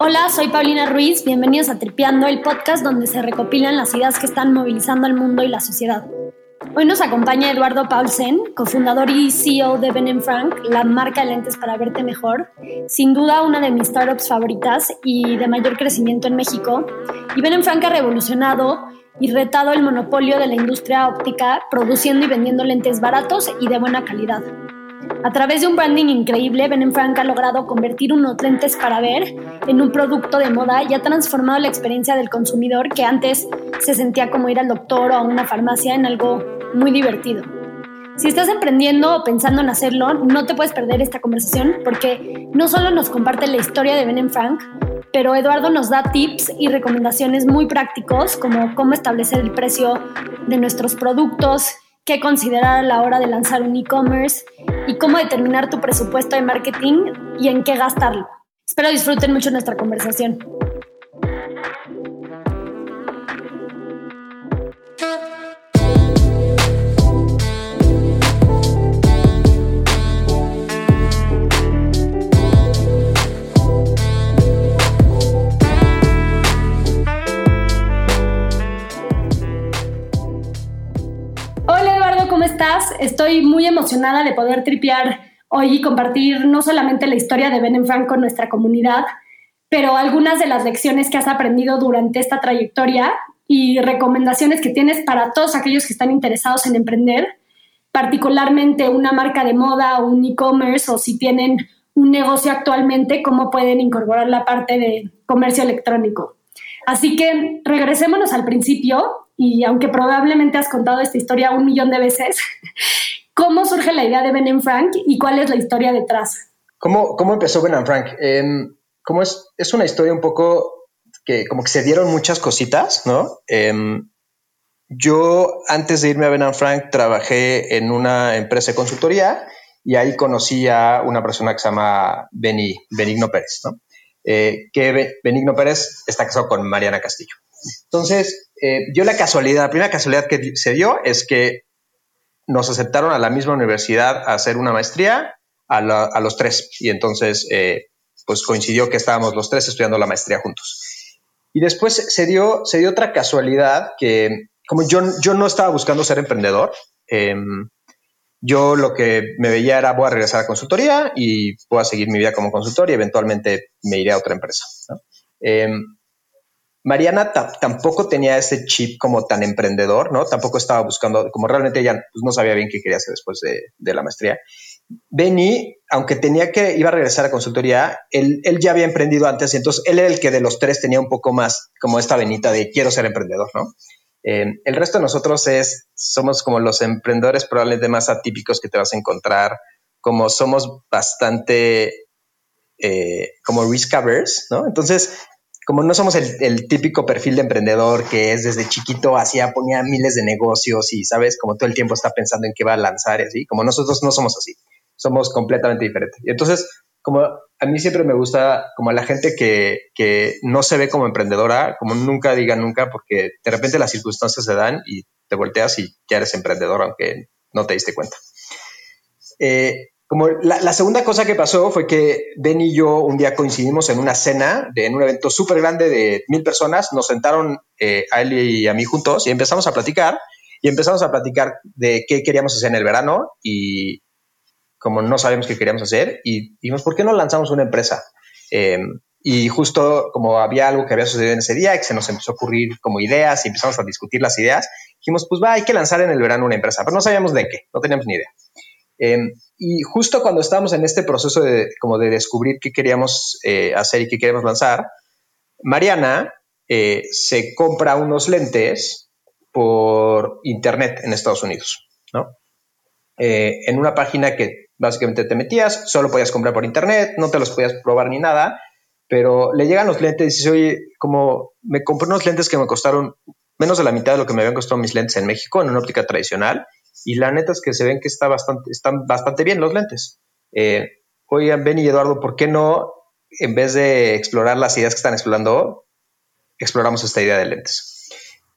Hola, soy Paulina Ruiz, bienvenidos a Tripeando, el podcast donde se recopilan las ideas que están movilizando al mundo y la sociedad. Hoy nos acompaña Eduardo Paulsen, cofundador y CEO de Ben Frank, la marca de lentes para verte mejor. Sin duda una de mis startups favoritas y de mayor crecimiento en México. Y Ben Frank ha revolucionado y retado el monopolio de la industria óptica, produciendo y vendiendo lentes baratos y de buena calidad. A través de un branding increíble, Ben Frank ha logrado convertir unos lentes para ver en un producto de moda y ha transformado la experiencia del consumidor que antes se sentía como ir al doctor o a una farmacia en algo muy divertido. Si estás emprendiendo o pensando en hacerlo, no te puedes perder esta conversación porque no solo nos comparte la historia de Ben Frank, pero Eduardo nos da tips y recomendaciones muy prácticos como cómo establecer el precio de nuestros productos, qué considerar a la hora de lanzar un e-commerce y cómo determinar tu presupuesto de marketing y en qué gastarlo. Espero disfruten mucho nuestra conversación. Estoy muy emocionada de poder tripear hoy y compartir no solamente la historia de Ben Frank con nuestra comunidad, pero algunas de las lecciones que has aprendido durante esta trayectoria y recomendaciones que tienes para todos aquellos que están interesados en emprender, particularmente una marca de moda o un e-commerce o si tienen un negocio actualmente, cómo pueden incorporar la parte de comercio electrónico. Así que regresémonos al principio y aunque probablemente has contado esta historia un millón de veces, ¿cómo surge la idea de Ben Frank y cuál es la historia detrás? ¿Cómo, cómo empezó Ben Frank? Em, ¿cómo es, es una historia un poco que como que se dieron muchas cositas, ¿no? Em, yo antes de irme a Ben Frank trabajé en una empresa de consultoría y ahí conocí a una persona que se llama Benigno Pérez, ¿no? Eh, que Benigno Pérez está casado con Mariana Castillo. Entonces, eh, yo la casualidad, la primera casualidad que se dio es que nos aceptaron a la misma universidad a hacer una maestría a, los tres. Y entonces, eh, pues coincidió que estábamos los tres estudiando la maestría juntos. Y después se dio, se dio otra casualidad que, como yo, yo no estaba buscando ser emprendedor, em, yo lo que me veía era voy a regresar a consultoría y voy a seguir mi vida como consultor y eventualmente me iré a otra empresa. Em, Mariana tampoco tenía ese chip como tan emprendedor, ¿no? Tampoco estaba buscando, como realmente ella pues, no sabía bien qué quería hacer después de, la maestría. Benny, aunque tenía que, iba a regresar a consultoría, él, él, ya había emprendido antes y entonces él era el que de los tres tenía un poco más como esta venita de quiero ser emprendedor, ¿no? Eh, el resto de nosotros es, somos como los emprendedores probablemente más atípicos que te vas a encontrar, como somos bastante eh, como risk averse, ¿no? Entonces, como no somos el, típico perfil de emprendedor que es desde chiquito hacía, ponía miles de negocios y sabes, como todo el tiempo está pensando en qué va a lanzar y así, como nosotros no somos así, somos completamente diferentes. Y entonces, como a mí siempre me gusta, como a la gente que, que no se ve como emprendedora, como nunca diga nunca, porque de repente las circunstancias se dan y te volteas y ya eres emprendedor, aunque no te diste cuenta. Eh, como la, segunda cosa que pasó fue que Ben y yo un día coincidimos en una cena, de, en un evento súper grande de mil personas, nos sentaron eh, a él y a mí juntos y empezamos a platicar y empezamos a platicar de qué queríamos hacer en el verano y como no sabíamos qué queríamos hacer y dijimos, ¿por qué no lanzamos una empresa? Em, y justo como había algo que había sucedido en ese día, que se nos empezó a ocurrir como ideas y empezamos a discutir las ideas, dijimos, pues va, hay que lanzar en el verano una empresa, pero no sabíamos de qué, no teníamos ni idea. Em, y justo cuando estábamos en este proceso de, como de descubrir qué queríamos eh, hacer y qué queríamos lanzar, Mariana eh, se compra unos lentes por internet en Estados Unidos, ¿no? Eh, en una página que básicamente te metías, solo podías comprar por internet, no te los podías probar ni nada, pero le llegan los lentes y dices, oye, como me compré unos lentes que me costaron menos de la mitad de lo que me habían costado mis lentes en México en una óptica tradicional y la neta es que se ven que está bastante, están bastante bien los lentes. Eh, oigan, Ben y Eduardo, ¿por qué no, en vez de explorar las ideas que están explorando, exploramos esta idea de lentes?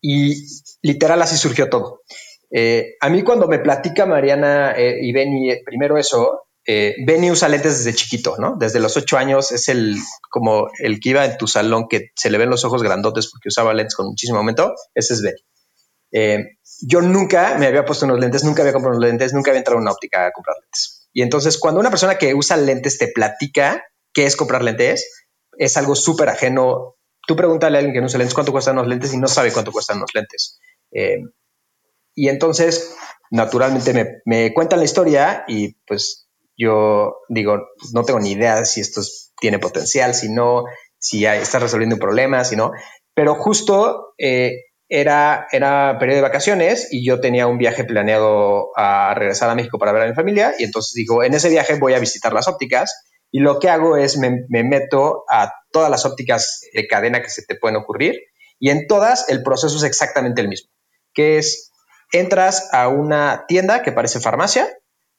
Y literal así surgió todo. Eh, a mí cuando me platica Mariana eh, y Benny primero eso, eh, Benny usa lentes desde chiquito, ¿no? Desde los ocho años es el como el que iba en tu salón que se le ven los ojos grandotes porque usaba lentes con muchísimo aumento. Ese es Benny. Yo nunca me había puesto unos lentes, nunca había comprado unos lentes, nunca había entrado a una óptica a comprar lentes. Y entonces cuando una persona que usa lentes te platica qué es comprar lentes, es algo súper ajeno. Tú pregúntale a alguien que no usa lentes cuánto cuestan los lentes y no sabe cuánto cuestan los lentes. Eh, y entonces, naturalmente, me, me, cuentan la historia y pues yo digo, no tengo ni idea si esto tiene potencial, si no, si está resolviendo un problema, si no. Pero justo eh, era, era periodo de vacaciones y yo tenía un viaje planeado a regresar a México para ver a mi familia y entonces digo, en ese viaje voy a visitar las ópticas y lo que hago es me, me meto a todas las ópticas de cadena que se te pueden ocurrir y en todas el proceso es exactamente el mismo, que es entras a una tienda que parece farmacia,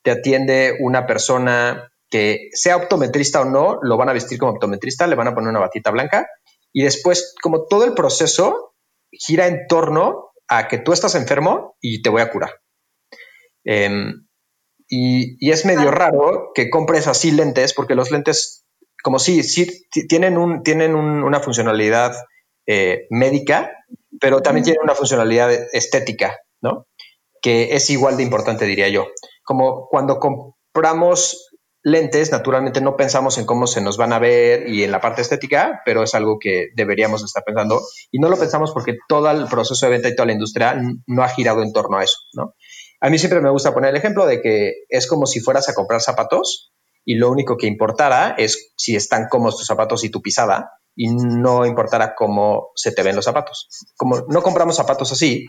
te atiende una persona que sea optometrista o no, lo van a vestir como optometrista, le van a poner una batita blanca y después como todo el proceso gira en torno a que tú estás enfermo y te voy a curar. Em, y, es medio raro que compres así lentes, porque los lentes, como sí, sí tienen, un, tienen una funcionalidad eh, médica, pero también tienen una funcionalidad estética, ¿no? Que es igual de importante, diría yo. Como cuando compramos lentes, naturalmente no pensamos en cómo se nos van a ver y en la parte estética, pero es algo que deberíamos estar pensando. Y no lo pensamos porque todo el proceso de venta y toda la industria no ha girado en torno a eso, ¿no? A mí siempre me gusta poner el ejemplo de que es como si fueras a comprar zapatos y lo único que importara es si están cómodos tus zapatos y tu pisada y no importara cómo se te ven los zapatos. Como no compramos zapatos así,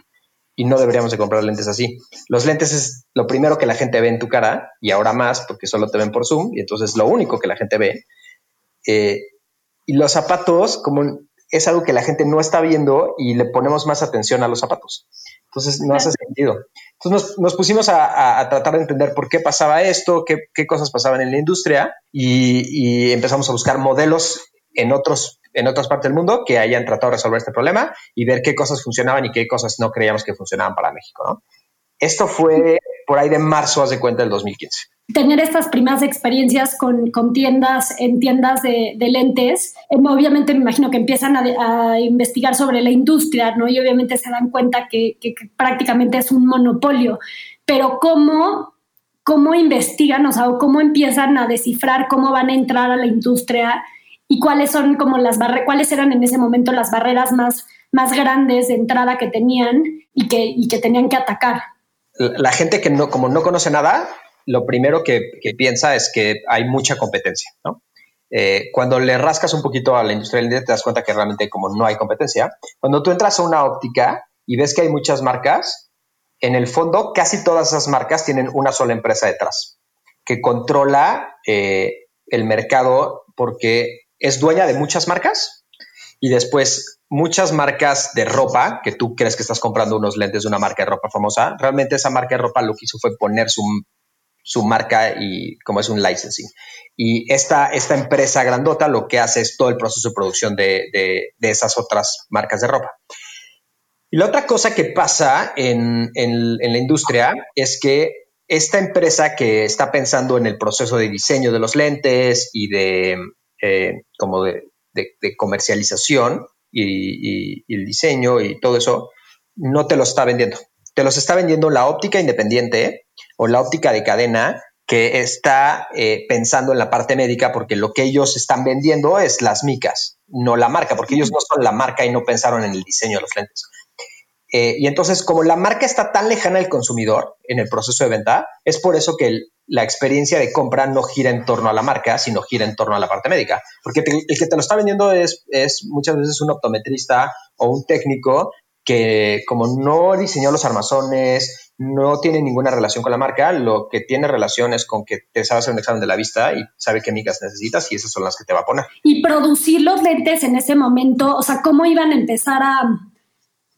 y no deberíamos de comprar lentes así. Los lentes es lo primero que la gente ve en tu cara y ahora más porque solo te ven por Zoom y entonces lo único que la gente ve. Eh, y los zapatos, como es algo que la gente no está viendo y le ponemos más atención a los zapatos. Entonces no hace sentido. Entonces nos, pusimos a, tratar de entender por qué pasaba esto, qué, qué cosas pasaban en la industria y, y empezamos a buscar modelos en otros en otras partes del mundo que hayan tratado de resolver este problema y ver qué cosas funcionaban y qué cosas no creíamos que funcionaban para México. ¿no? Esto fue por ahí de marzo, hace cuenta, del 2015. Tener estas primeras experiencias con, con tiendas, en tiendas de, de, lentes, eh, obviamente me imagino que empiezan a, a, investigar sobre la industria, ¿no? Y obviamente se dan cuenta que, que, que prácticamente es un monopolio. Pero ¿cómo, cómo investigan, o sea, cómo empiezan a descifrar cómo van a entrar a la industria y cuáles son como las cuáles eran en ese momento las barreras más, más grandes de entrada que tenían y que, y que tenían que atacar. La gente que no, como no conoce nada, lo primero que, que piensa es que hay mucha competencia, ¿no? Eh, cuando le rascas un poquito a la industria del te das cuenta que realmente como no hay competencia. Cuando tú entras a una óptica y ves que hay muchas marcas, en el fondo casi todas esas marcas tienen una sola empresa detrás que controla eh, el mercado porque es dueña de muchas marcas y después muchas marcas de ropa que tú crees que estás comprando unos lentes de una marca de ropa famosa, realmente esa marca de ropa lo que hizo fue poner su, su marca y como es un licensing. Y esta, esta empresa grandota lo que hace es todo el proceso de producción de, de, esas otras marcas de ropa. Y la otra cosa que pasa en, en, en la industria es que esta empresa que está pensando en el proceso de diseño de los lentes y de, eh, como de, comercialización y, el diseño y todo eso, no te lo está vendiendo. Te los está vendiendo la óptica independiente o la óptica de cadena que está eh, pensando en la parte médica porque lo que ellos están vendiendo es las micas, no la marca, porque ellos no son la marca y no pensaron en el diseño de los lentes. Eh, y entonces, como la marca está tan lejana al consumidor en el proceso de venta, es por eso que la experiencia de compra no gira en torno a la marca, sino gira en torno a la parte médica. Porque el que te lo está vendiendo es, es muchas veces un optometrista o un técnico que como no diseñó los armazones, no tiene ninguna relación con la marca, lo que tiene relación es con que te sabe hacer un examen de la vista y sabe qué micas necesitas y esas son las que te va a poner. Y producir los lentes en ese momento, o sea, ¿cómo iban a empezar a,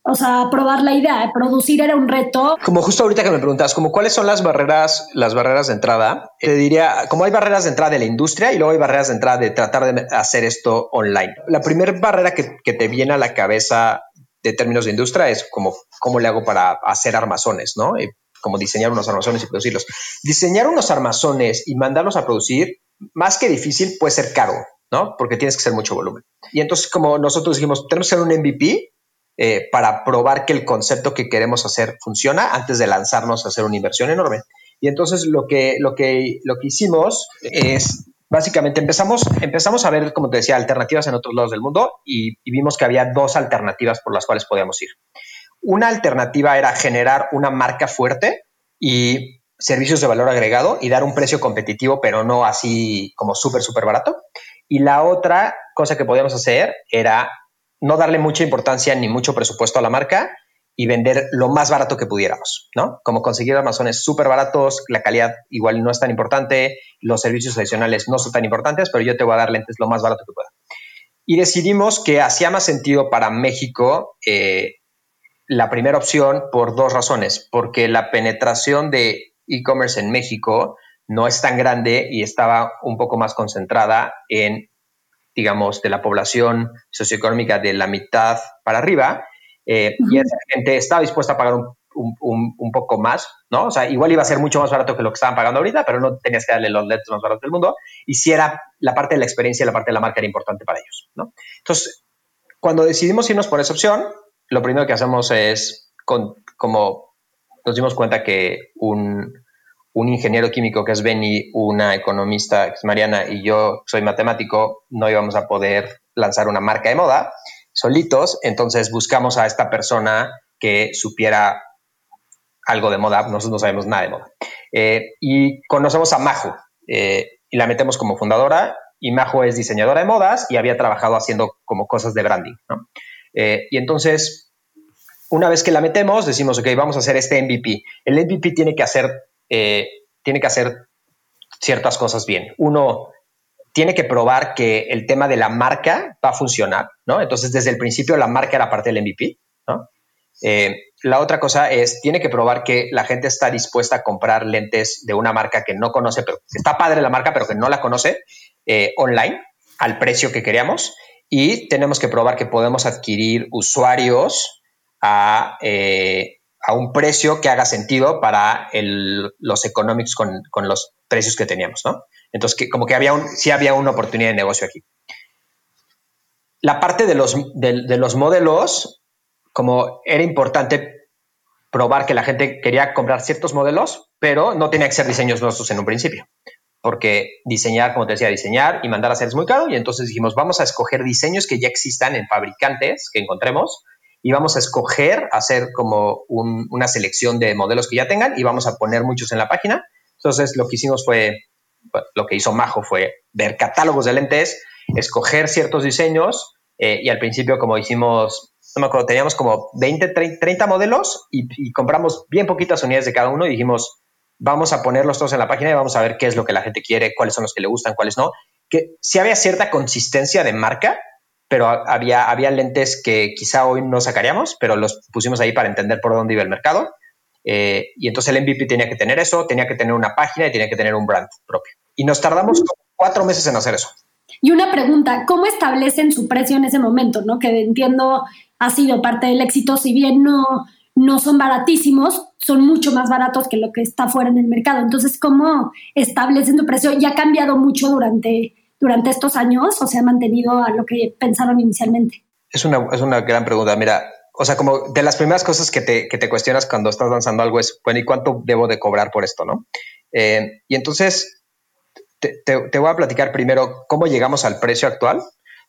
o sea, probar la idea, producir era un reto. Como justo ahorita que me preguntas, como cuáles son las barreras, las barreras de entrada, te diría, como hay barreras de entrada de la industria y luego hay barreras de entrada de tratar de hacer esto online. La primera barrera que, que te viene a la cabeza de términos de industria es como cómo le hago para hacer armazones, ¿no? como diseñar unos armazones y producirlos. Diseñar unos armazones y mandarlos a producir, más que difícil, puede ser caro, ¿no? Porque tienes que hacer mucho volumen. Y entonces, como nosotros dijimos, tenemos que hacer un MVP eh, para probar que el concepto que queremos hacer funciona antes de lanzarnos a hacer una inversión enorme. Y entonces lo que, lo que, lo que hicimos es básicamente empezamos, empezamos a ver, como te decía, alternativas en otros lados del mundo y, vimos que había dos alternativas por las cuales podíamos ir. Una alternativa era generar una marca fuerte y servicios de valor agregado y dar un precio competitivo, pero no así como súper, súper barato. Y la otra cosa que podíamos hacer era no darle mucha importancia ni mucho presupuesto a la marca y vender lo más barato que pudiéramos, ¿no? Como conseguir armazones súper baratos, la calidad igual no es tan importante, los servicios adicionales no son tan importantes, pero yo te voy a dar lentes lo más barato que pueda. Y decidimos que hacía más sentido para México eh, la primera opción por dos razones, porque la penetración de e-commerce en México no es tan grande y estaba un poco más concentrada en, digamos, de la población socioeconómica de la mitad para arriba, eh, y esa gente estaba dispuesta a pagar un, poco más, ¿no? O sea, igual iba a ser mucho más barato que lo que estaban pagando ahorita, pero no tenías que darle los lentes más baratos del mundo. Y si era la parte de la experiencia y la parte de la marca era importante para ellos, ¿no? Entonces, cuando decidimos irnos por esa opción, lo primero que hacemos es, como nos dimos cuenta que un, un ingeniero químico que es Benny, una economista que es Mariana y yo soy matemático, no íbamos a poder lanzar una marca de moda solitos, entonces buscamos a esta persona que supiera algo de moda, nosotros no sabemos nada de moda. Eh, y conocemos a Majo eh, y la metemos como fundadora y Majo es diseñadora de modas y había trabajado haciendo como cosas de branding. Eh, y entonces, una vez que la metemos, decimos, ok, vamos a hacer este MVP. El MVP tiene que hacer, tiene que hacer ciertas cosas bien. Uno, tiene que probar que el tema de la marca va a funcionar, ¿no? Entonces, desde el principio la marca era parte del MVP, ¿no? Eh, la otra cosa es, tiene que probar que la gente está dispuesta a comprar lentes de una marca que no conoce, pero está padre la marca, pero que no la conoce, eh, online, al precio que queríamos. Y tenemos que probar que podemos adquirir usuarios a, eh, a un precio que haga sentido para los economics con, con, los precios que teníamos, ¿no? Entonces, que, como que había un, sí había una oportunidad de negocio aquí. La parte de los, de, los modelos, como era importante probar que la gente quería comprar ciertos modelos, pero no tenía que ser diseños nuestros en un principio, porque diseñar, como te decía, diseñar y mandar a hacer es muy caro, y entonces dijimos, vamos a escoger diseños que ya existan en fabricantes que encontremos, y vamos a escoger, hacer como una selección de modelos que ya tengan, y vamos a poner muchos en la página. Entonces, lo que hicimos fue lo que hizo Majo fue ver catálogos de lentes, escoger ciertos diseños eh, y al principio, como hicimos, no me acuerdo, teníamos como 20, 30 modelos y, compramos bien poquitas unidades de cada uno y dijimos, vamos a ponerlos todos en la página y vamos a ver qué es lo que la gente quiere, cuáles son los que le gustan, cuáles no. Que sí había cierta consistencia de marca, pero había, había lentes que quizá hoy no sacaríamos, pero los pusimos ahí para entender por dónde iba el mercado. Eh, y entonces el MVP tenía que tener eso, tenía que tener una página y tenía que tener un brand propio. Y nos tardamos cuatro meses en hacer eso. Y una pregunta, ¿cómo establecen su precio en ese momento? ¿no? Que entiendo ha sido parte del éxito, si bien no, no son baratísimos, son mucho más baratos que lo que está fuera en el mercado. Entonces, ¿cómo establecen su precio? ¿Ya ha cambiado mucho durante, durante estos años o se ha mantenido a lo que pensaron inicialmente? Es una, es una gran pregunta. Mira, o sea, como de las primeras cosas que te, que te cuestionas cuando estás lanzando algo es, bueno, ¿y cuánto debo de cobrar por esto, no? Eh, y entonces, te, te, voy a platicar primero cómo llegamos al precio actual.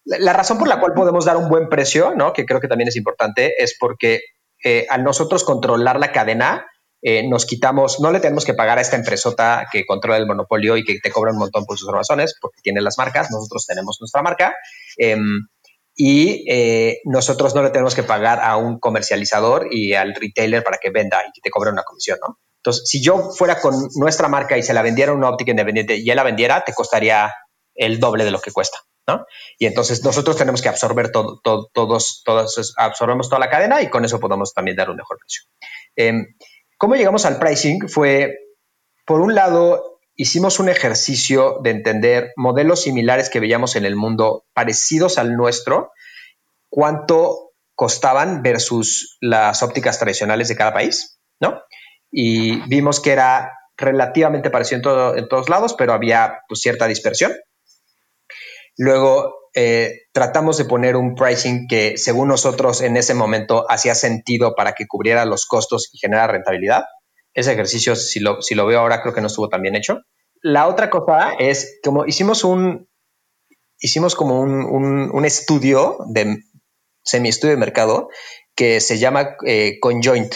La, razón por la cual podemos dar un buen precio, ¿no? Que creo que también es importante, es porque eh, al nosotros controlar la cadena, eh, nos quitamos, no le tenemos que pagar a esta empresota que controla el monopolio y que te cobra un montón por sus razones, porque tiene las marcas, nosotros tenemos nuestra marca. Eh, y eh, nosotros no le tenemos que pagar a un comercializador y al retailer para que venda y que te cobre una comisión, ¿no? Entonces, si yo fuera con nuestra marca y se la vendiera una óptica independiente y él la vendiera, te costaría el doble de lo que cuesta, ¿no? Y entonces nosotros tenemos que absorber todo, todos, todos, absorbemos toda la cadena y con eso podemos también dar un mejor precio. Em, ¿Cómo llegamos al pricing? Fue, por un lado, hicimos un ejercicio de entender modelos similares que veíamos en el mundo parecidos al nuestro, cuánto costaban versus las ópticas tradicionales de cada país, ¿no? y vimos que era relativamente parecido en, todo, en todos lados, pero había pues, cierta dispersión. Luego eh, tratamos de poner un pricing que según nosotros en ese momento hacía sentido para que cubriera los costos y generara rentabilidad. Ese ejercicio, si lo, si lo veo ahora, creo que no estuvo tan bien hecho. La otra cosa es, como hicimos un, hicimos como un, un, estudio de semi-estudio de mercado que se llama eh, Conjoint.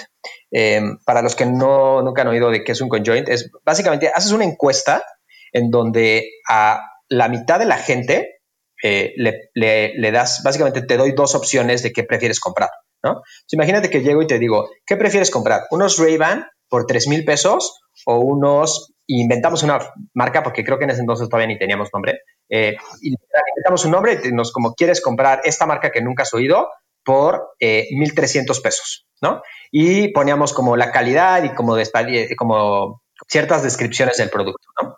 Em, para los que no, nunca han oído de qué es un Conjoint, es básicamente haces una encuesta en donde a la mitad de la gente eh, le, das, básicamente te doy dos opciones de qué prefieres comprar, ¿no? imagínate que llego y te digo, ¿qué prefieres comprar? ¿Unos Ray-Ban por 3 mil pesos o unos, inventamos una marca, porque creo que en ese entonces todavía ni teníamos nombre, eh, inventamos un nombre y nos como quieres comprar esta marca que nunca has oído por eh, 1.300 pesos, ¿no? Y poníamos como la calidad y como, como ciertas descripciones del producto, ¿no?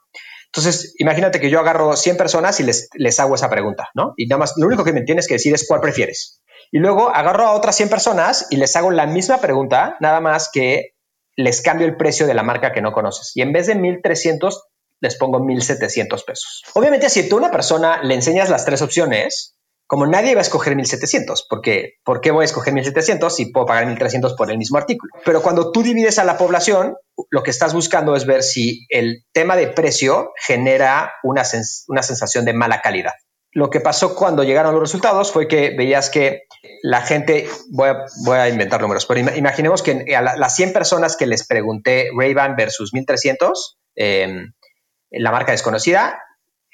Entonces, imagínate que yo agarro 100 personas y les, les hago esa pregunta, ¿no? Y nada más, lo único que me tienes que decir es cuál prefieres. Y luego agarro a otras 100 personas y les hago la misma pregunta, nada más que les cambio el precio de la marca que no conoces. Y en vez de 1300, les pongo 1700 pesos. Obviamente, si tú a una persona le enseñas las tres opciones, como nadie va a escoger 1700, porque ¿por qué voy a escoger 1700 si puedo pagar 1300 por el mismo artículo? Pero cuando tú divides a la población, lo que estás buscando es ver si el tema de precio genera una, una sensación de mala calidad. Lo que pasó cuando llegaron los resultados fue que veías que la gente, voy a, voy a inventar números, pero imaginemos que a las 100 personas que les pregunté Ray-Ban versus 1300, em, la marca desconocida,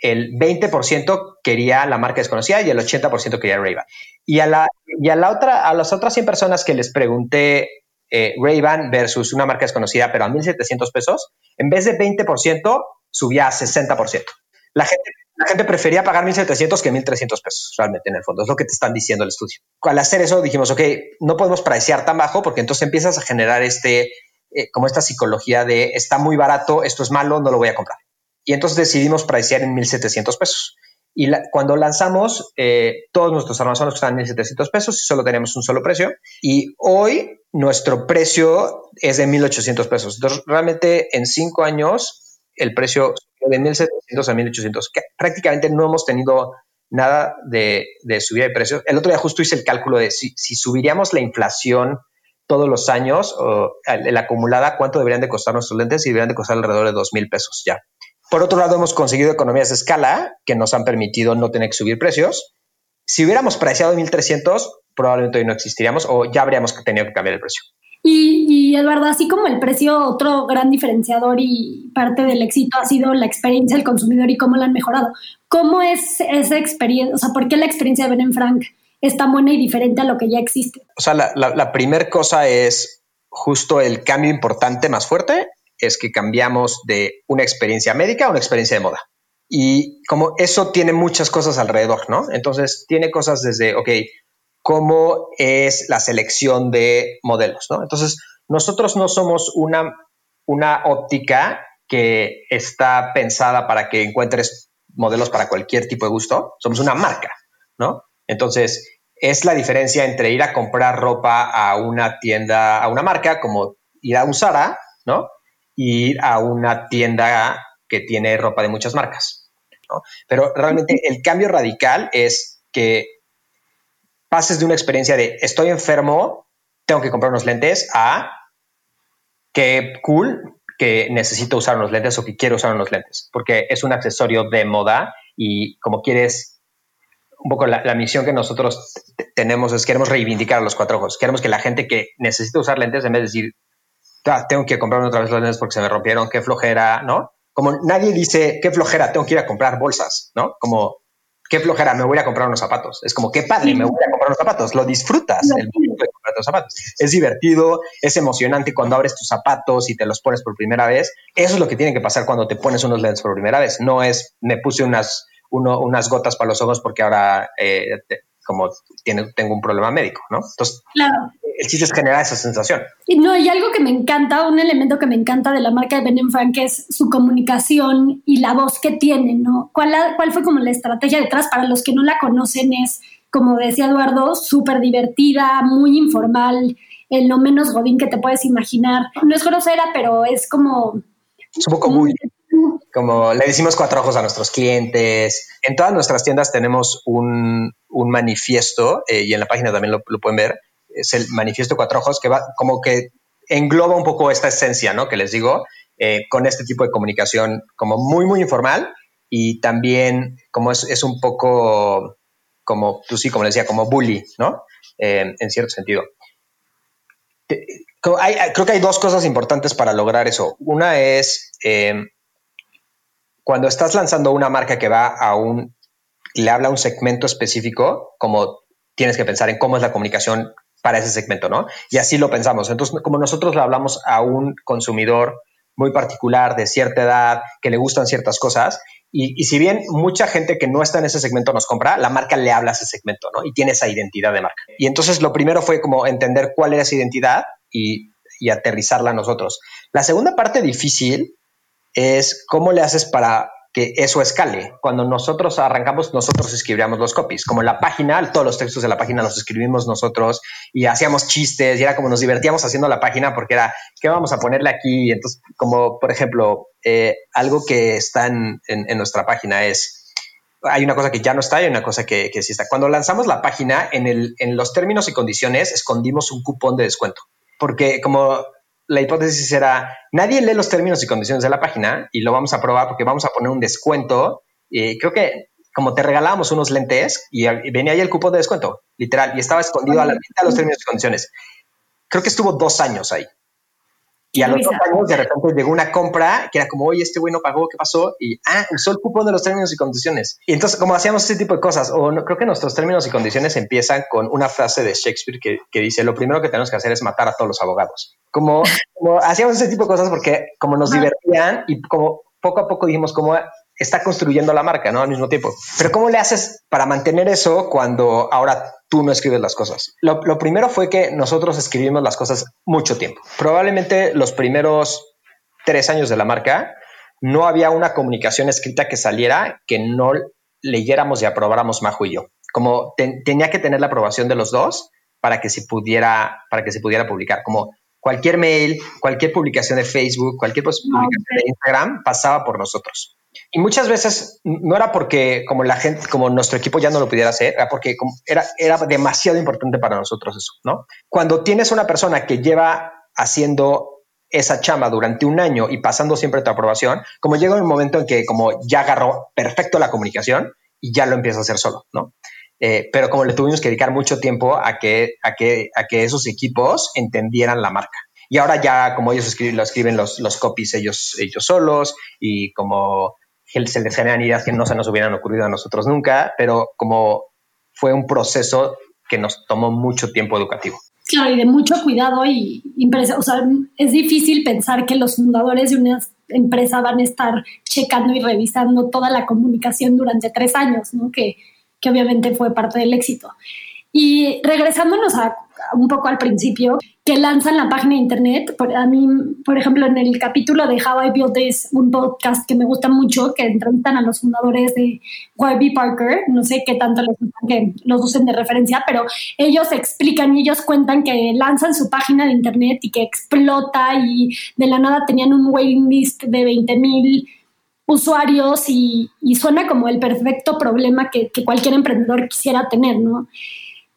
el 20% quería la marca desconocida y el 80% quería Ray-Ban. Y a la, y a la otra, a las otras 100 personas que les pregunté eh, versus una marca desconocida, pero a 1.700 pesos, en vez de 20%, subía a 60%. La gente, la gente prefería pagar 1.700 que 1.300 pesos, realmente, en el fondo. Es lo que te están diciendo el estudio. Al hacer eso, dijimos, ok, no podemos preciar tan bajo porque entonces empiezas a generar este, eh, como esta psicología de está muy barato, esto es malo, no lo voy a comprar. Y entonces decidimos preciar en 1.700 pesos. Y cuando lanzamos, eh, todos nuestros almacenes están en 1.700 pesos y solo tenemos un solo precio. Y hoy nuestro precio es de 1.800 pesos. Entonces, realmente en cinco años, el precio de 1.700 a 1.800. prácticamente no hemos tenido nada de, subida de precios. El otro día justo hice el cálculo de si, si subiríamos la inflación todos los años, o la acumulada, cuánto deberían de costar nuestros lentes y deberían de costar alrededor de 2.000 pesos ya. Por otro lado, hemos conseguido economías de escala que nos han permitido no tener que subir precios. Si hubiéramos preciado 1.300, probablemente hoy no existiríamos o ya habríamos tenido que cambiar el precio. Y, y, Eduardo, así como el precio, otro gran diferenciador y parte del éxito ha sido la experiencia del consumidor y cómo la han mejorado. ¿Cómo es esa experiencia? O sea, ¿por qué la experiencia de Ben Frank es tan buena y diferente a lo que ya existe? O sea, la, la, la primera cosa es justo el cambio importante más fuerte es que cambiamos de una experiencia médica a una experiencia de moda. Y como eso tiene muchas cosas alrededor, ¿no? Entonces tiene cosas desde, ok, cómo es la selección de modelos, ¿no? Entonces, nosotros no somos una, una óptica que está pensada para que encuentres modelos para cualquier tipo de gusto, somos una marca, ¿no? Entonces, es la diferencia entre ir a comprar ropa a una tienda, a una marca, como ir a un ¿no? Ir a una tienda que tiene ropa de muchas marcas. Pero realmente el cambio radical es que pases de una experiencia de estoy enfermo, tengo que comprar unos lentes, a qué cool que necesito usar unos lentes o que quiero usar unos lentes, porque es un accesorio de moda y como quieres, un poco la, la misión que nosotros tenemos es queremos reivindicar a los cuatro ojos, queremos que la gente que necesita usar lentes, en vez de decir, tengo que comprarme otra vez los lentes porque se me rompieron, qué flojera, ¿no? Como nadie dice, qué flojera, tengo que ir a comprar bolsas, ¿no? Como, qué flojera, me voy a comprar unos zapatos. Es como, qué padre, me voy a comprar unos zapatos. Lo disfrutas, el momento de comprar tus zapatos. Es divertido, es emocionante cuando abres tus zapatos y te los pones por primera vez. Eso es lo que tiene que pasar cuando te pones unos lentes por primera vez. No es, me puse unas, unas gotas para los ojos porque ahora eh, como tiene, tengo un problema médico, ¿no? Entonces, claro. El chiste es generar esa sensación. Y no, y algo que me encanta, un elemento que me encanta de la marca de Ben Frank es su comunicación y la voz que tiene, ¿no? ¿Cuál, ¿Cuál fue como la estrategia detrás? Para los que no la conocen es, como decía Eduardo, súper divertida, muy informal, en lo menos godín que te puedes imaginar. No es grosera, pero es como... Es un poco muy... Como le decimos cuatro ojos a nuestros clientes. En todas nuestras tiendas tenemos un, un manifiesto eh, y en la página también lo, lo, pueden ver. Es el manifiesto cuatro ojos que va como que engloba un poco esta esencia, ¿no? Que les digo, eh, con este tipo de comunicación como muy, muy informal y también como es, es un poco como, tú sí, como decía, como bully, ¿no? Eh, en cierto sentido. creo que hay dos cosas importantes para lograr eso. Una es eh, cuando estás lanzando una marca que va a un, le habla a un segmento específico, como tienes que pensar en cómo es la comunicación para ese segmento, ¿no? Y así lo pensamos. Entonces, como nosotros le hablamos a un consumidor muy particular de cierta edad, que le gustan ciertas cosas, y, si bien mucha gente que no está en ese segmento nos compra, la marca le habla a ese segmento, ¿no? Y tiene esa identidad de marca. Y entonces lo primero fue como entender cuál era esa identidad y, y aterrizarla a nosotros. La segunda parte difícil es cómo le haces para eso escale. Cuando nosotros arrancamos, nosotros escribíamos los copies. Como la página, todos los textos de la página los escribimos nosotros y hacíamos chistes y era como nos divertíamos haciendo la página porque era, ¿qué vamos a ponerle aquí? Entonces, como por ejemplo, eh, algo que está en, nuestra página es, hay una cosa que ya no está y una cosa que, sí está. Cuando lanzamos la página, en los términos y condiciones escondimos un cupón de descuento. Porque como la hipótesis era, nadie lee los términos y condiciones de la página y lo vamos a probar porque vamos a poner un descuento. Y creo que como te regalábamos unos lentes y, venía ahí el cupón de descuento, literal, y estaba escondido a la mitad de los términos y condiciones. Creo que estuvo dos años ahí. Y a los dos años de repente llegó una compra que era como, oye, este güey no pagó, ¿qué pasó? Y, ah, usó el cupón de los términos y condiciones. Y entonces, como hacíamos ese tipo de cosas, o no, creo que nuestros términos y condiciones empiezan con una frase de Shakespeare que, que dice, lo primero que tenemos que hacer es matar a todos los abogados. Como, como hacíamos ese tipo de cosas porque como nos divertían y como poco a poco dijimos cómo está construyendo la marca, ¿no? Al mismo tiempo. Pero ¿cómo le haces para mantener eso cuando ahora tú no escribes las cosas? Lo, lo, primero fue que nosotros escribimos las cosas mucho tiempo. Probablemente los primeros tres años de la marca no había una comunicación escrita que saliera que no leyéramos y aprobáramos Majo y yo. Como tenía que tener la aprobación de los dos para que se pudiera, para que se pudiera publicar. Como cualquier mail, cualquier publicación de Facebook, cualquier publicación de Instagram pasaba por nosotros. Y muchas veces no era porque como la gente, como nuestro equipo ya no lo pudiera hacer, era porque era, era demasiado importante para nosotros eso, ¿no? Cuando tienes una persona que lleva haciendo esa chama durante un año y pasando siempre tu aprobación, como llega un momento en que como ya agarró perfecto la comunicación y ya lo empieza a hacer solo, ¿no? Eh, pero como le tuvimos que dedicar mucho tiempo a que, a que, a que esos equipos entendieran la marca. Y ahora ya como ellos escriben, lo escriben los, los copies ellos, ellos solos y como se les generan ideas que no se nos hubieran ocurrido a nosotros nunca, pero como fue un proceso que nos tomó mucho tiempo educativo. Claro, y de mucho cuidado y o sea, es difícil pensar que los fundadores de una empresa van a estar checando y revisando toda la comunicación durante tres años, ¿no? Que, que obviamente fue parte del éxito. Y regresándonos a, un poco al principio, que lanzan la página de internet. Por, a mí, por ejemplo, en el capítulo de How I Built This, un podcast que me gusta mucho, que entrevistan a los fundadores de Warby Parker, no sé qué tanto les gusta que los usen de referencia, pero ellos explican y ellos cuentan que lanzan su página de internet y que explota y de la nada tenían un waiting list de 20 mil usuarios y, suena como el perfecto problema que, que cualquier emprendedor quisiera tener, ¿no?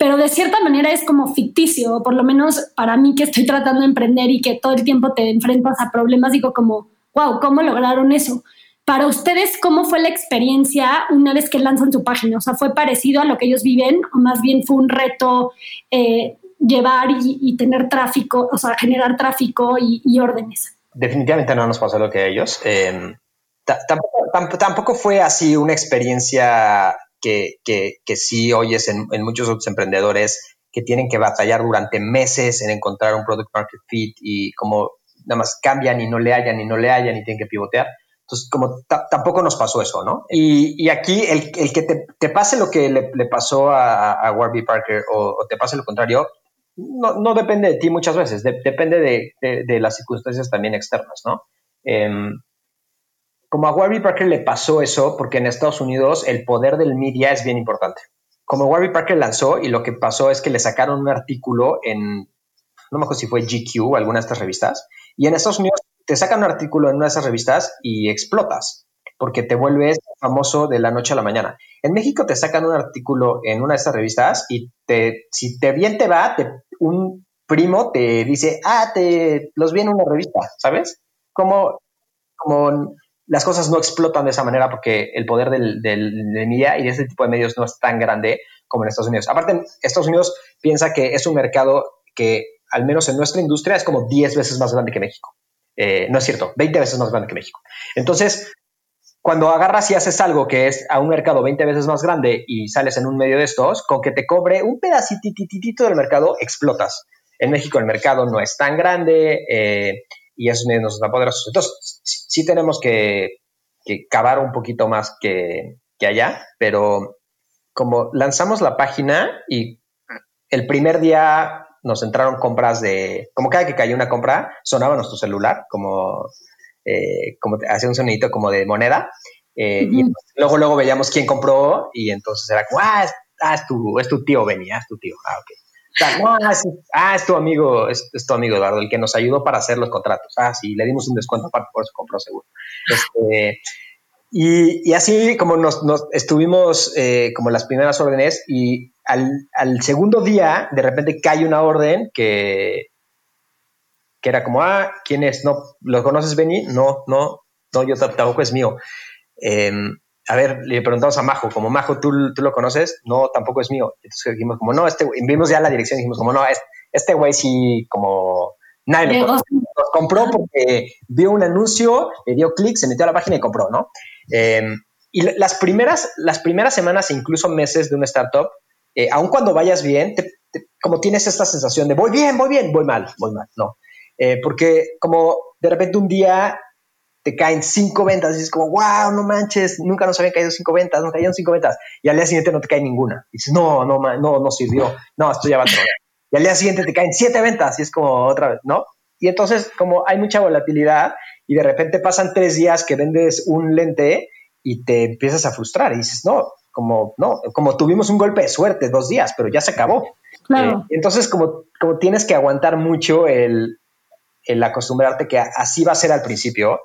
Pero de cierta manera es como ficticio, por lo menos para mí que estoy tratando de emprender y que todo el tiempo te enfrentas a problemas, digo como, wow, ¿cómo lograron eso? Para ustedes, ¿cómo fue la experiencia una vez que lanzan su página? O sea, ¿fue parecido a lo que ellos viven o más bien fue un reto eh, llevar y, tener tráfico, o sea, generar tráfico y, órdenes? Definitivamente no nos pasó lo que ellos. Em, tampoco, fue así una experiencia que, que, que sí oyes en, en, muchos otros emprendedores que tienen que batallar durante meses en encontrar un product market fit y como nada más cambian y no le hallan y no le hallan y tienen que pivotear. Entonces, como tampoco nos pasó eso, ¿no? Y, y aquí el, el, que te, te, pase lo que le, pasó a, a Warby Parker o, te pase lo contrario, no, no, depende de ti muchas veces, depende de, de, las circunstancias también externas, ¿no? Eh, como a Warby Parker le pasó eso, porque en Estados Unidos el poder del media es bien importante. Como Warby Parker lanzó y lo que pasó es que le sacaron un artículo en no me acuerdo si fue GQ o alguna de estas revistas, y en Estados Unidos te sacan un artículo en una de esas revistas y explotas, porque te vuelves famoso de la noche a la mañana. En México te sacan un artículo en una de estas revistas y te, si te bien te va, un primo te dice, ah, te los vi en una revista, ¿sabes? Como, como las cosas no explotan de esa manera porque el poder del, del, media y de ese tipo de medios no es tan grande como en Estados Unidos. Aparte, Estados Unidos piensa que es un mercado que, al menos en nuestra industria, es como 10 veces más grande que México. Eh, no es cierto, 20 veces más grande que México. Entonces, cuando agarras y haces algo que es a un mercado 20 veces más grande y sales en un medio de estos, con que te cobre un pedacititito del mercado, explotas. En México el mercado no es tan grande eh, y medios nos dan poderosos. Entonces, sí, tenemos que, cavar un poquito más que, que allá, pero como lanzamos la página y el primer día nos entraron compras de, como cada que cayó una compra, sonaba nuestro celular, como, eh, como hacía un sonidito como de moneda. Eh, y luego, luego veíamos quién compró y entonces era como, ah, es, ah, tu, es tu tío ah, es tu tío. Ah, ok. Ah, es tu amigo, es, tu amigo Eduardo, el que nos ayudó para hacer los contratos. Ah, sí, le dimos un descuento aparte, por eso compró seguro. Este, y, así como nos, estuvimos eh, como las primeras órdenes y al, segundo día de repente cae una orden que, que era como, ah, ¿quién es? No, ¿lo conoces, Benny? No, no, no, yo tampoco es mío. Em, a ver, le preguntamos a Majo, como Majo, ¿tú, ¿tú, lo conoces? No, tampoco es mío. Entonces dijimos como, no, este, vimos ya la dirección dijimos como, no, este güey sí, como, nadie lo compró porque vio un anuncio, le dio clic, se metió a la página y compró, ¿no? Em, y las primeras, las primeras semanas e incluso meses de una startup, eh, aun cuando vayas bien, como tienes esta sensación de voy bien, voy bien, voy mal, voy mal, no. Eh, porque como de repente un día te caen cinco ventas y dices como, wow, no manches, nunca nos habían caído cinco ventas, nos cayeron cinco ventas. Y al día siguiente no te cae ninguna. Y dices, no, no, no, no sirvió. No, esto ya va a Y al día siguiente te caen siete ventas y es como otra vez, ¿no? Y entonces, como hay mucha volatilidad y de repente pasan tres días que vendes un lente y te empiezas a frustrar y dices, no, como, no, como tuvimos un golpe de suerte dos días, pero ya se acabó. Claro. Eh, entonces, como, como tienes que aguantar mucho el, el acostumbrarte que así va a ser al principio,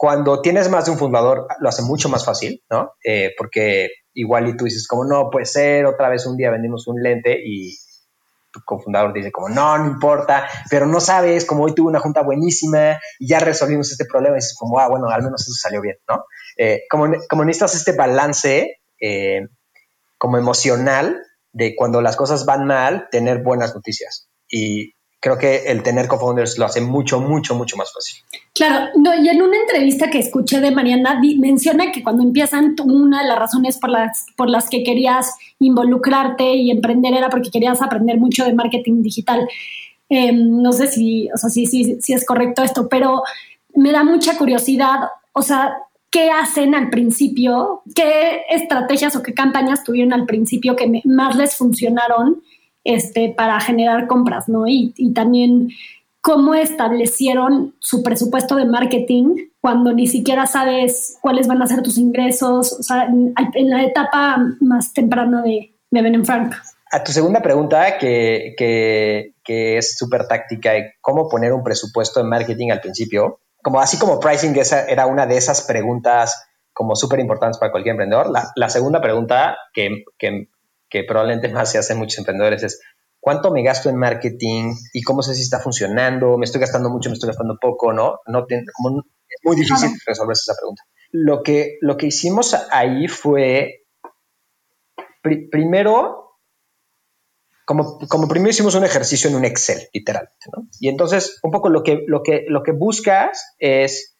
cuando tienes más de un fundador, lo hace mucho más fácil, ¿no? Eh, porque igual y tú dices, como no puede ser, otra vez un día vendimos un lente y, tu cofundador dice como, no, no importa, pero no sabes, como hoy tuve una junta buenísima y ya resolvimos este problema y dices como, ah, bueno, al menos eso salió bien, ¿no? Eh, como, necesitas este balance eh, como emocional de cuando las cosas van mal, tener buenas noticias. Y creo que el tener co-founders lo hace mucho, mucho, mucho más fácil. Claro, no, y en una entrevista que escuché de Mariana, menciona que cuando empiezan, una de las razones por las, por las que querías involucrarte y emprender era porque querías aprender mucho de marketing digital. Em, no sé si, o sea, si, si, si es correcto esto, pero me da mucha curiosidad, o sea, ¿qué hacen al principio? ¿Qué estrategias o qué campañas tuvieron al principio que más les funcionaron? Este, para generar compras, ¿no? Y, también cómo establecieron su presupuesto de marketing cuando ni siquiera sabes cuáles van a ser tus ingresos, o sea, en, la etapa más temprana de, de Ben Frank. A tu segunda pregunta, que, que, que es súper táctica, cómo poner un presupuesto de marketing al principio, como así como pricing esa era una de esas preguntas como súper importantes para cualquier emprendedor, la, la segunda pregunta que, que, que probablemente más se hacen muchos emprendedores es cuánto me gasto en marketing y cómo sé si está funcionando, me estoy gastando mucho, me estoy gastando poco, ¿no? no es muy difícil resolver esa pregunta. Lo que, lo que hicimos ahí fue, primero, como, como, primero hicimos un ejercicio en un Excel, literalmente, ¿no? Y entonces, un poco lo que, lo que, lo que buscas es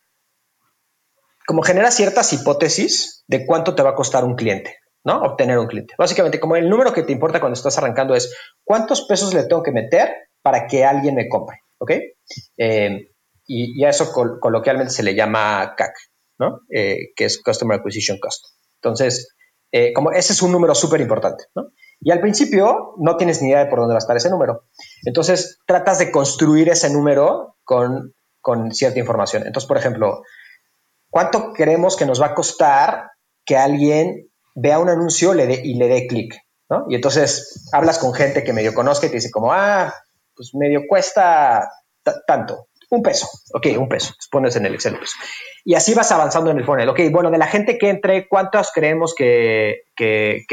como genera ciertas hipótesis de cuánto te va a costar un cliente. ¿No? Obtener un cliente. Básicamente, como el número que te importa cuando estás arrancando es cuántos pesos le tengo que meter para que alguien me compre, ¿ok? Eh, y, a eso coloquialmente se le llama CAC, ¿no? Eh, que es Customer Acquisition Cost. Entonces, eh, como ese es un número súper importante, ¿no? Y al principio no tienes ni idea de por dónde va a estar ese número. Entonces, tratas de construir ese número con, con cierta información. Entonces, por ejemplo, ¿cuánto creemos que nos va a costar que alguien vea un anuncio y le dé clic. Y entonces hablas con gente que medio conozca y te dice como, ah, pues medio cuesta tanto, un peso, ok, un peso, pones en el Excel peso. Y así vas avanzando en el funnel. Ok, bueno, de la gente que entre, ¿cuántos creemos que, que,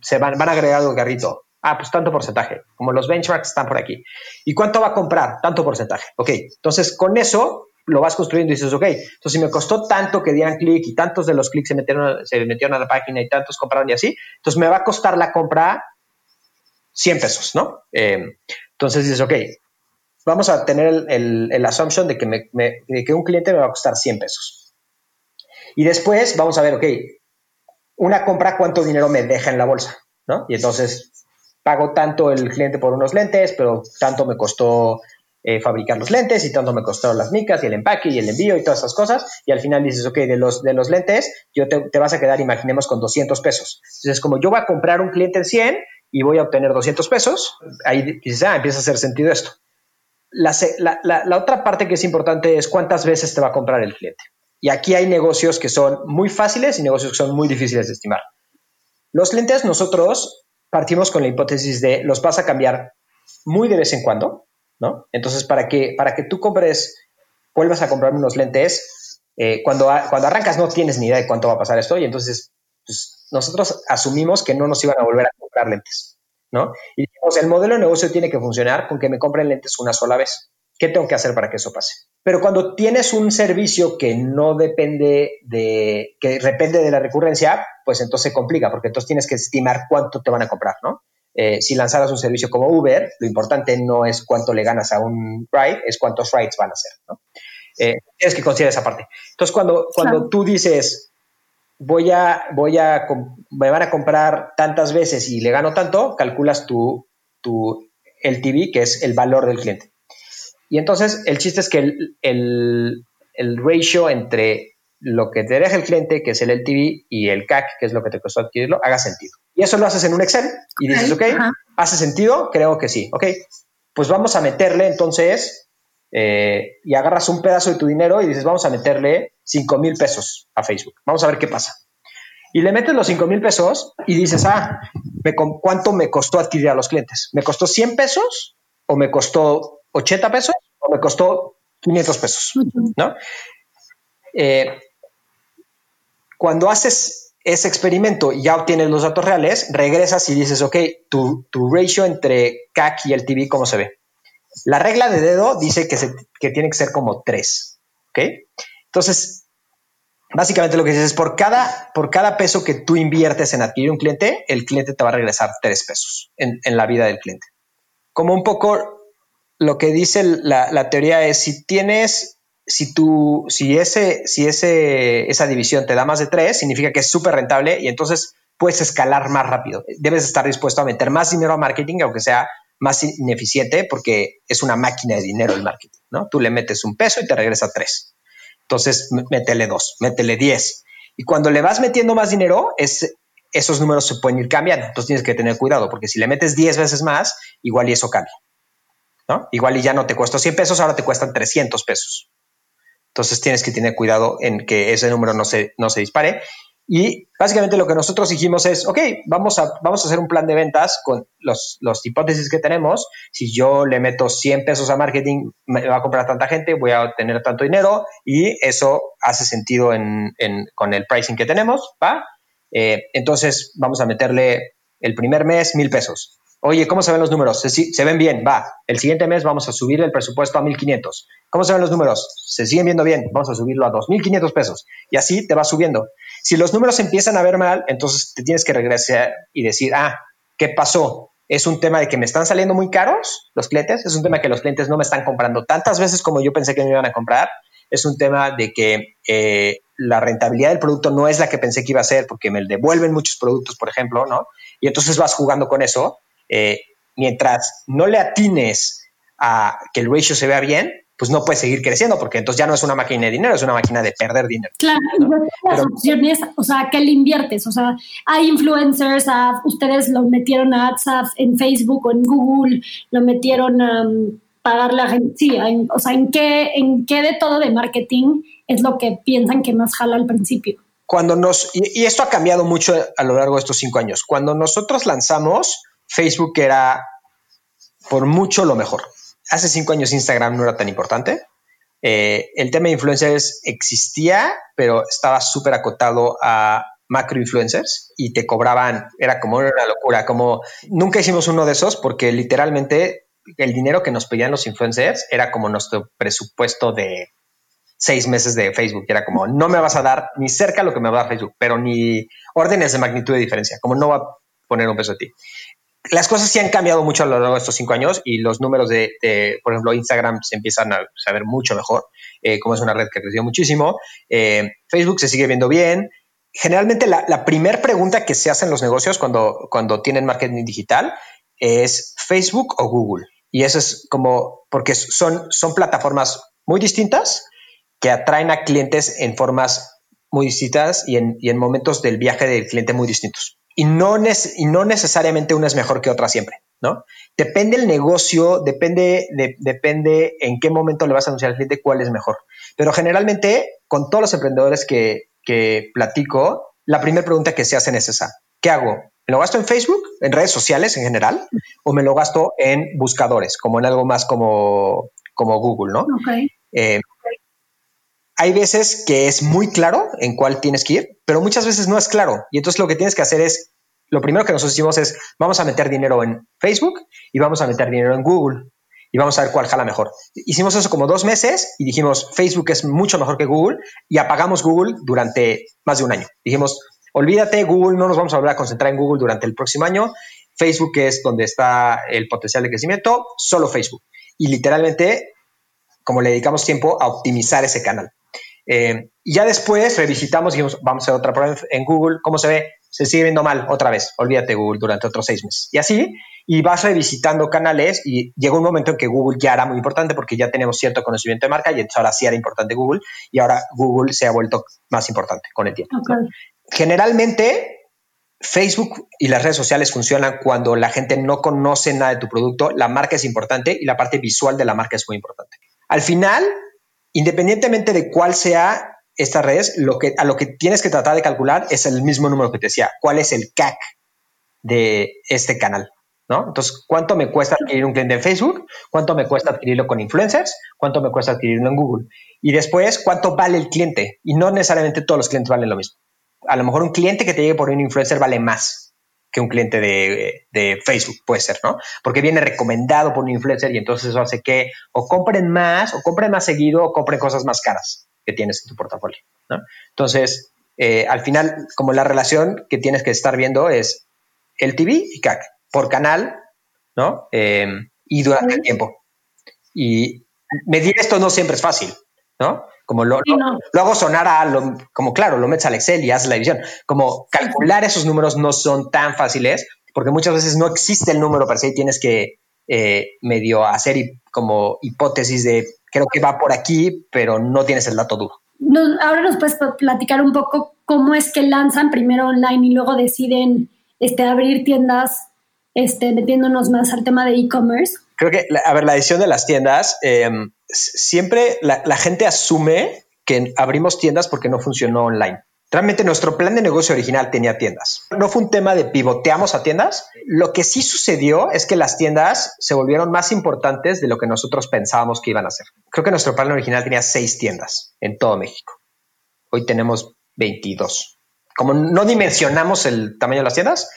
se van, van a agregar al garrito? Ah, pues tanto porcentaje, como los benchmarks están por aquí. ¿Y cuánto va a comprar? Tanto porcentaje. Ok, entonces con eso lo vas construyendo y dices, ok, entonces si me costó tanto que dieran clic y tantos de los clics se metieron, se metieron a la página y tantos compraron y así, entonces me va a costar la compra 100 pesos, ¿no? Eh, entonces dices, ok, vamos a tener el, assumption de que, me, de que un cliente me va a costar 100 pesos. Y después vamos a ver, ok, una compra, ¿cuánto dinero me deja en la bolsa? ¿no? Y entonces pago tanto el cliente por unos lentes, pero tanto me costó eh, fabricar los lentes y tanto me costaron las micas y el empaque y el envío y todas esas cosas. Y al final dices, ok, de los, de los lentes, yo te, vas a quedar, imaginemos, con 200 pesos. Entonces, como yo voy a comprar un cliente en 100 y voy a obtener 200 pesos, ahí dices, ah, empieza a hacer sentido esto. La, otra parte que es importante es cuántas veces te va a comprar el cliente. Y aquí hay negocios que son muy fáciles y negocios que son muy difíciles de estimar. Los clientes nosotros partimos con la hipótesis de los vas a cambiar muy de vez en cuando, ¿no? Entonces, para que, para que tú compres, vuelvas a comprar unos lentes, eh, cuando, cuando arrancas no tienes ni idea de cuánto va a pasar esto y entonces pues, nosotros asumimos que no nos iban a volver a comprar lentes. ¿no? Y digamos, el modelo de negocio tiene que funcionar con que me compren lentes una sola vez. ¿Qué tengo que hacer para que eso pase? Pero cuando tienes un servicio que no depende de, que depende de la recurrencia, pues entonces se complica, porque entonces tienes que estimar cuánto te van a comprar, ¿no? Eh, si lanzaras un servicio como Uber, lo importante no es cuánto le ganas a un ride, es cuántos rides van a ser, ¿no? Eh, tienes que considerar esa parte. Entonces, cuando, cuando tú dices, voy a, voy a, me van a comprar tantas veces y le gano tanto, calculas tu, tu LTV, que es el valor del cliente. Y entonces el chiste es que el, el, el ratio entre lo que te deja el cliente, que es el LTV, y el CAC, que es lo que te costó adquirirlo, haga sentido. Y eso lo haces en un Excel y dices, ok, ¿hace sentido? Creo que sí. Ok, pues vamos a meterle entonces, eh, y agarras un pedazo de tu dinero y dices, vamos a meterle 5 mil pesos a Facebook. Vamos a ver qué pasa. Y le metes los 5 mil pesos y dices, ah, ¿cuánto me costó adquirir a los clientes? ¿Me costó 100 pesos o me costó 80 pesos o me costó 500 pesos? ¿No? Eh, cuando haces ese experimento ya obtienes los datos reales, regresas y dices, ok, tu, ratio entre CAC y el TV, ¿cómo se ve? La regla de dedo dice que, tiene que ser como 3. ¿Ok? Entonces, básicamente lo que dices es por cada, por cada peso que tú inviertes en adquirir un cliente, el cliente te va a regresar tres pesos en, la vida del cliente. Como un poco lo que dice la, teoría es si tienes, si tú, si ese, si ese, esa división te da más de tres, significa que es súper rentable y entonces puedes escalar más rápido. Debes estar dispuesto a meter más dinero a marketing, aunque sea más ineficiente, porque es una máquina de dinero el marketing, ¿no? Tú le metes un peso y te regresa tres. Entonces, métele dos, métele diez. Y cuando le vas metiendo más dinero, es, esos números se pueden ir cambiando. Entonces tienes que tener cuidado, porque si le metes diez veces más, igual y eso cambia. ¿no? Igual y ya no te cuesta 100 pesos, ahora te cuestan 300 pesos. Entonces tienes que tener cuidado en que ese número no se, no se dispare. Y básicamente lo que nosotros dijimos es, ok, vamos a, vamos a hacer un plan de ventas con los, los hipótesis que tenemos. Si yo le meto 100 pesos a marketing, me va a comprar tanta gente, voy a obtener tanto dinero y eso hace sentido en, en, con el pricing que tenemos, ¿va? Eh, entonces vamos a meterle el primer mes mil pesos. Oye, ¿cómo se ven los números? Se, se, ven bien, va. El siguiente mes vamos a subir el presupuesto a 1500. ¿Cómo se ven los números? Se siguen viendo bien, vamos a subirlo a 2500 pesos. Y así te va subiendo. Si los números empiezan a ver mal, entonces te tienes que regresar y decir, ah, ¿qué pasó? ¿Es un tema de que me están saliendo muy caros los clientes? ¿Es un tema que los clientes no me están comprando tantas veces como yo pensé que me iban a comprar? ¿Es un tema de que eh, la rentabilidad del producto no es la que pensé que iba a ser porque me devuelven muchos productos, por ejemplo, ¿no? Y entonces vas jugando con eso. Eh, mientras no le atines a que el ratio se vea bien, pues no puede seguir creciendo porque entonces ya no es una máquina de dinero, es una máquina de perder dinero. Claro, y las opciones, o sea, ¿qué le inviertes? O sea, hay influencers, ustedes lo metieron a WhatsApp en Facebook o en Google, lo metieron a um, pagar la gente, sí, o sea, ¿en qué, ¿en qué de todo de marketing es lo que piensan que más jala al principio? Cuando nos, y, y esto ha cambiado mucho a lo largo de estos cinco años, cuando nosotros lanzamos, Facebook era por mucho lo mejor. Hace cinco años Instagram no era tan importante. Eh, el tema de influencers existía, pero estaba súper acotado a macro influencers y te cobraban, era como una locura, como nunca hicimos uno de esos porque literalmente el dinero que nos pedían los influencers era como nuestro presupuesto de seis meses de Facebook. Era como, no me vas a dar ni cerca lo que me va a dar Facebook, pero ni órdenes de magnitud de diferencia, como no va a poner un peso a ti. Las cosas sí han cambiado mucho a lo largo de estos cinco años y los números de, por ejemplo, Instagram se empiezan a saber mucho mejor, eh, como es una red que ha crecido muchísimo. Eh, Facebook se sigue viendo bien. Generalmente la, primera pregunta que se hace en los negocios cuando, cuando tienen marketing digital es Facebook o Google. Y eso es como, porque son, son plataformas muy distintas, que atraen a clientes en formas muy distintas y en, y en momentos del viaje del cliente muy distintos. Y no, y no necesariamente una es mejor que otra siempre, ¿no? Depende el negocio, depende, de, depende en qué momento le vas a anunciar al cliente cuál es mejor. Pero generalmente, con todos los emprendedores que, que platico, la primera pregunta que se hacen es esa. ¿Qué hago? ¿Me lo gasto en Facebook, en redes sociales en general, o me lo gasto en buscadores, como en algo más como, como Google, ¿no? Okay. Eh, hay veces que es muy claro en cuál tienes que ir, pero muchas veces no es claro. Y entonces lo que tienes que hacer es, lo primero que nosotros hicimos es, vamos a meter dinero en Facebook y vamos a meter dinero en Google y vamos a ver cuál jala mejor. Hicimos eso como dos meses y dijimos, Facebook es mucho mejor que Google y apagamos Google durante más de un año. Dijimos, olvídate Google, no nos vamos a volver a concentrar en Google durante el próximo año. Facebook es donde está el potencial de crecimiento, solo Facebook. Y literalmente, como le dedicamos tiempo a optimizar ese canal. Eh, y ya después revisitamos y dijimos, vamos a hacer otra prueba en Google, ¿cómo se ve? Se sigue viendo mal otra vez, olvídate Google durante otros seis meses. Y así, y vas revisitando canales y llegó un momento en que Google ya era muy importante porque ya tenemos cierto conocimiento de marca y entonces ahora sí era importante Google y ahora Google se ha vuelto más importante con el tiempo. Generalmente, Facebook y las redes sociales funcionan cuando la gente no conoce nada de tu producto, la marca es importante y la parte visual de la marca es muy importante. Al final, independientemente de cuál sea esta red, lo que, a lo que tienes que tratar de calcular es el mismo número que te decía. ¿Cuál es el CAC de este canal? ¿No? Entonces, ¿cuánto me cuesta adquirir un cliente en Facebook? ¿Cuánto me cuesta adquirirlo con influencers? ¿Cuánto me cuesta adquirirlo en Google? Y después, ¿cuánto vale el cliente? Y no necesariamente todos los clientes valen lo mismo. A lo mejor un cliente que te llegue por un influencer vale más que un cliente de, Facebook, puede ser, ¿no? Porque viene recomendado por un influencer y entonces eso hace que o compren más, o compren más seguido, o compren cosas más caras que tienes en tu portafolio, ¿no? Entonces, eh, al final, como la relación que tienes que estar viendo es el TV y CAC por canal, ¿no? Em, y durante el tiempo. Y medir esto no siempre es fácil, ¿no? Como lo, hago sonar a, lo, como claro, lo metes al Excel y haces la división. Como calcular esos números no son tan fáciles porque muchas veces no existe el número per se y tienes que eh, medio hacer como hipótesis de creo que va por aquí, pero no tienes el dato duro. ahora nos puedes platicar un poco cómo es que lanzan primero online y luego deciden este, abrir tiendas este, metiéndonos más al tema de e-commerce. Creo que, a ver, la edición de las tiendas, em, siempre la, gente asume que abrimos tiendas porque no funcionó online. Realmente nuestro plan de negocio original tenía tiendas. No fue un tema de pivoteamos a tiendas. Lo que sí sucedió es que las tiendas se volvieron más importantes de lo que nosotros pensábamos que iban a ser. Creo que nuestro plan original tenía seis tiendas en todo México. Hoy tenemos 22. Como no dimensionamos el tamaño de las tiendas,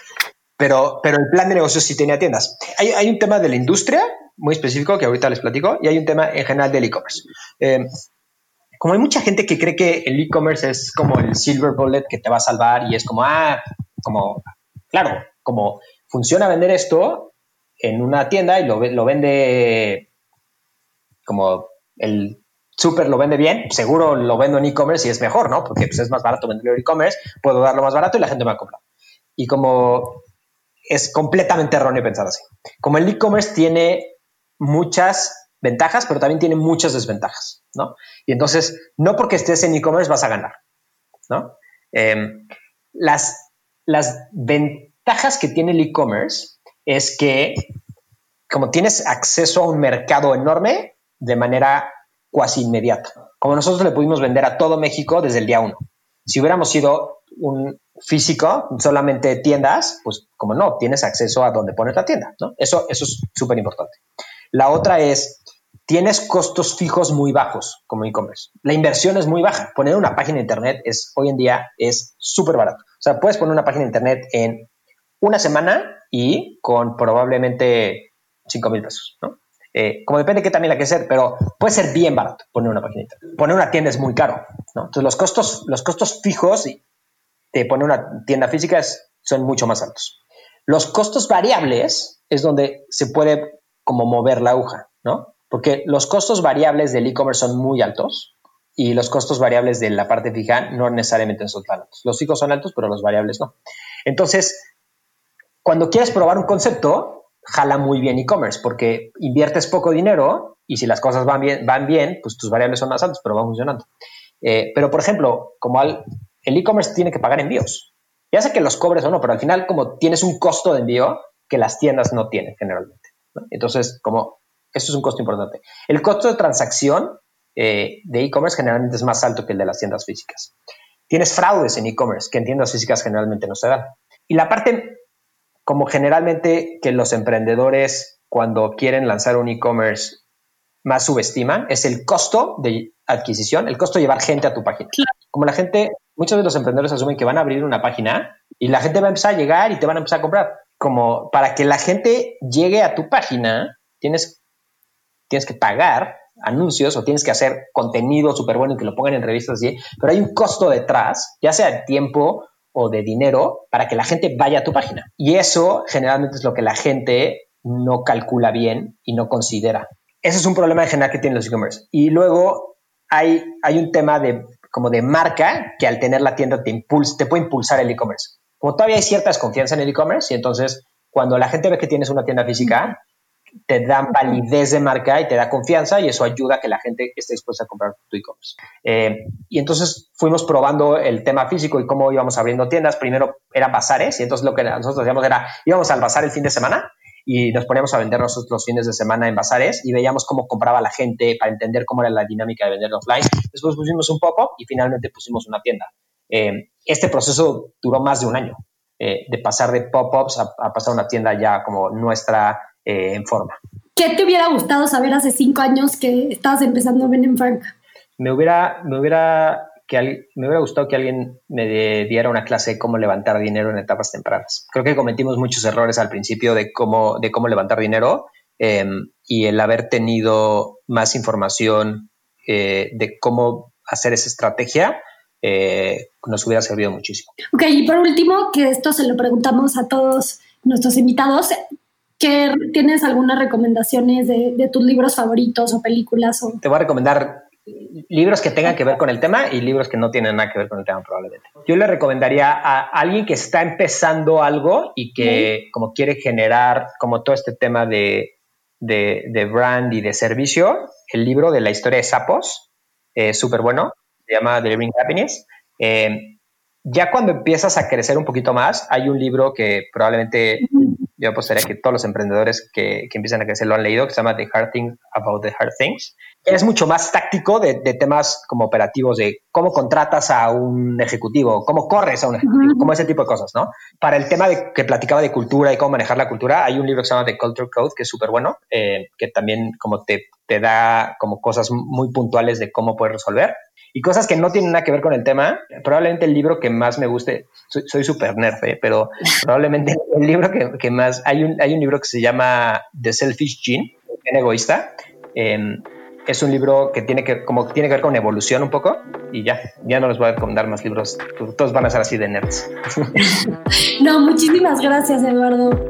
pero, pero el plan de negocio sí tenía tiendas. Hay, hay, un tema de la industria muy específico que ahorita les platico y hay un tema en general del e-commerce. Eh, como hay mucha gente que cree que el e-commerce es como el silver bullet que te va a salvar y es como, ah, como, claro, como funciona vender esto en una tienda y lo, lo vende como el súper lo vende bien, seguro lo vendo en e-commerce y es mejor, ¿no? Porque pues, es más barato venderlo en e-commerce, puedo darlo más barato y la gente me va a. Y como es completamente erróneo pensar así. Como el e-commerce tiene muchas ventajas, pero también tiene muchas desventajas, ¿no? Y entonces, no porque estés en e-commerce vas a ganar, ¿no? Em, las, las ventajas que tiene el e-commerce es que como tienes acceso a un mercado enorme de manera cuasi inmediata, como nosotros le pudimos vender a todo México desde el día uno Si hubiéramos sido un físico, solamente tiendas, pues como no, tienes acceso a donde pones la tienda, ¿no? Eso, eso es súper importante. La otra es, tienes costos fijos muy bajos como e-commerce. La inversión es muy baja. Poner una página de internet es hoy en día es súper barato. O sea, puedes poner una página de internet en una semana y con probablemente 5 mil pesos, ¿no? Eh, como depende de qué también la que ser, pero puede ser bien barato poner una página. Poner una tienda es muy caro, ¿no? Entonces los costos, los costos fijos de poner una tienda física son mucho más altos. Los costos variables es donde se puede como mover la aguja, ¿no? Porque los costos variables del e-commerce son muy altos y los costos variables de la parte fija no necesariamente son tan altos. Los fijos son altos, pero los variables no. Entonces, cuando quieres probar un concepto, jala muy bien e-commerce porque inviertes poco dinero y si las cosas van bien, van bien pues tus variables son más altas, pero van funcionando. Eh, pero, por ejemplo, como el e-commerce tiene que pagar envíos. Ya sé que los cobres o no, pero al final como tienes un costo de envío que las tiendas no tienen generalmente. Entonces, como eso es un costo importante. El costo de transacción eh, de e-commerce generalmente es más alto que el de las tiendas físicas. Tienes fraudes en e-commerce que en tiendas físicas generalmente no se dan. Y la parte como generalmente que los emprendedores cuando quieren lanzar un e-commerce más subestiman es el costo de adquisición, el costo de llevar gente a tu página. Como la gente, muchos de los emprendedores asumen que van a abrir una página y la gente va a empezar a llegar y te van a empezar a comprar. Como para que la gente llegue a tu página, tienes, tienes que pagar anuncios o tienes que hacer contenido súper bueno y que lo pongan en revistas así, pero hay un costo detrás, ya sea de tiempo o de dinero, para que la gente vaya a tu página. Y eso generalmente es lo que la gente no calcula bien y no considera. Ese es un problema en general que tienen los e-commerce. Y luego hay, hay un tema de como de marca que al tener la tienda te, impulsa, te puede impulsar el e-commerce. Como todavía hay cierta desconfianza en el e-commerce y entonces cuando la gente ve que tienes una tienda física, te dan validez de marca y te da confianza y eso ayuda a que la gente esté dispuesta a comprar tu e-commerce. Eh, y entonces fuimos probando el tema físico y cómo íbamos abriendo tiendas. Primero eran bazares y entonces lo que nosotros hacíamos era íbamos al bazar el fin de semana y nos poníamos a vender nosotros los fines de semana en bazares y veíamos cómo compraba la gente para entender cómo era la dinámica de vender offline. Después pusimos un pop-up y finalmente pusimos una tienda. Eh, este proceso duró más de un año, eh, de pasar de pop-ups a, pasar a una tienda ya como nuestra eh, en forma. ¿Qué te hubiera gustado saber hace cinco años que estabas empezando Ben en Frank? Me hubiera, me hubiera que me hubiera gustado que alguien me diera una clase de cómo levantar dinero en etapas tempranas. Creo que cometimos muchos errores al principio de cómo, de cómo levantar dinero em, y el haber tenido más información eh, de cómo hacer esa estrategia eh, nos hubiera servido muchísimo. Ok, y por último, que esto se lo preguntamos a todos nuestros invitados, ¿que ¿tienes algunas recomendaciones de, de tus libros favoritos o películas? O... Te voy a recomendar libros que tengan que ver con el tema y libros que no tienen nada que ver con el tema probablemente. Yo le recomendaría a alguien que está empezando algo y que como quiere generar como todo este tema de, de, brand y de servicio, el libro de la historia de sapos, es súper bueno, se llama Delivering Happiness. Eh, ya cuando empiezas a crecer un poquito más, hay un libro que probablemente yo apostaría que todos los emprendedores que, que, empiezan a crecer lo han leído, que se llama The Hard Things About the Hard Things. Es mucho más táctico de, de temas como operativos, de cómo contratas a un ejecutivo, cómo corres a un ejecutivo, como ese tipo de cosas, ¿no? Para el tema de, que platicaba de cultura y cómo manejar la cultura, hay un libro que se llama The Culture Code, que es súper bueno, eh, que también como te, te da como cosas muy puntuales de cómo puedes resolver y cosas que no tienen nada que ver con el tema. Probablemente el libro que más me guste, soy súper nerd, ¿eh? pero probablemente el libro que, que, más, hay un, hay un libro que se llama The Selfish Gene, el egoísta. Eh, es un libro que tiene que, como tiene que ver con evolución un poco y ya, ya no les voy a recomendar más libros, todos van a ser así de nerds. no, muchísimas gracias Eduardo.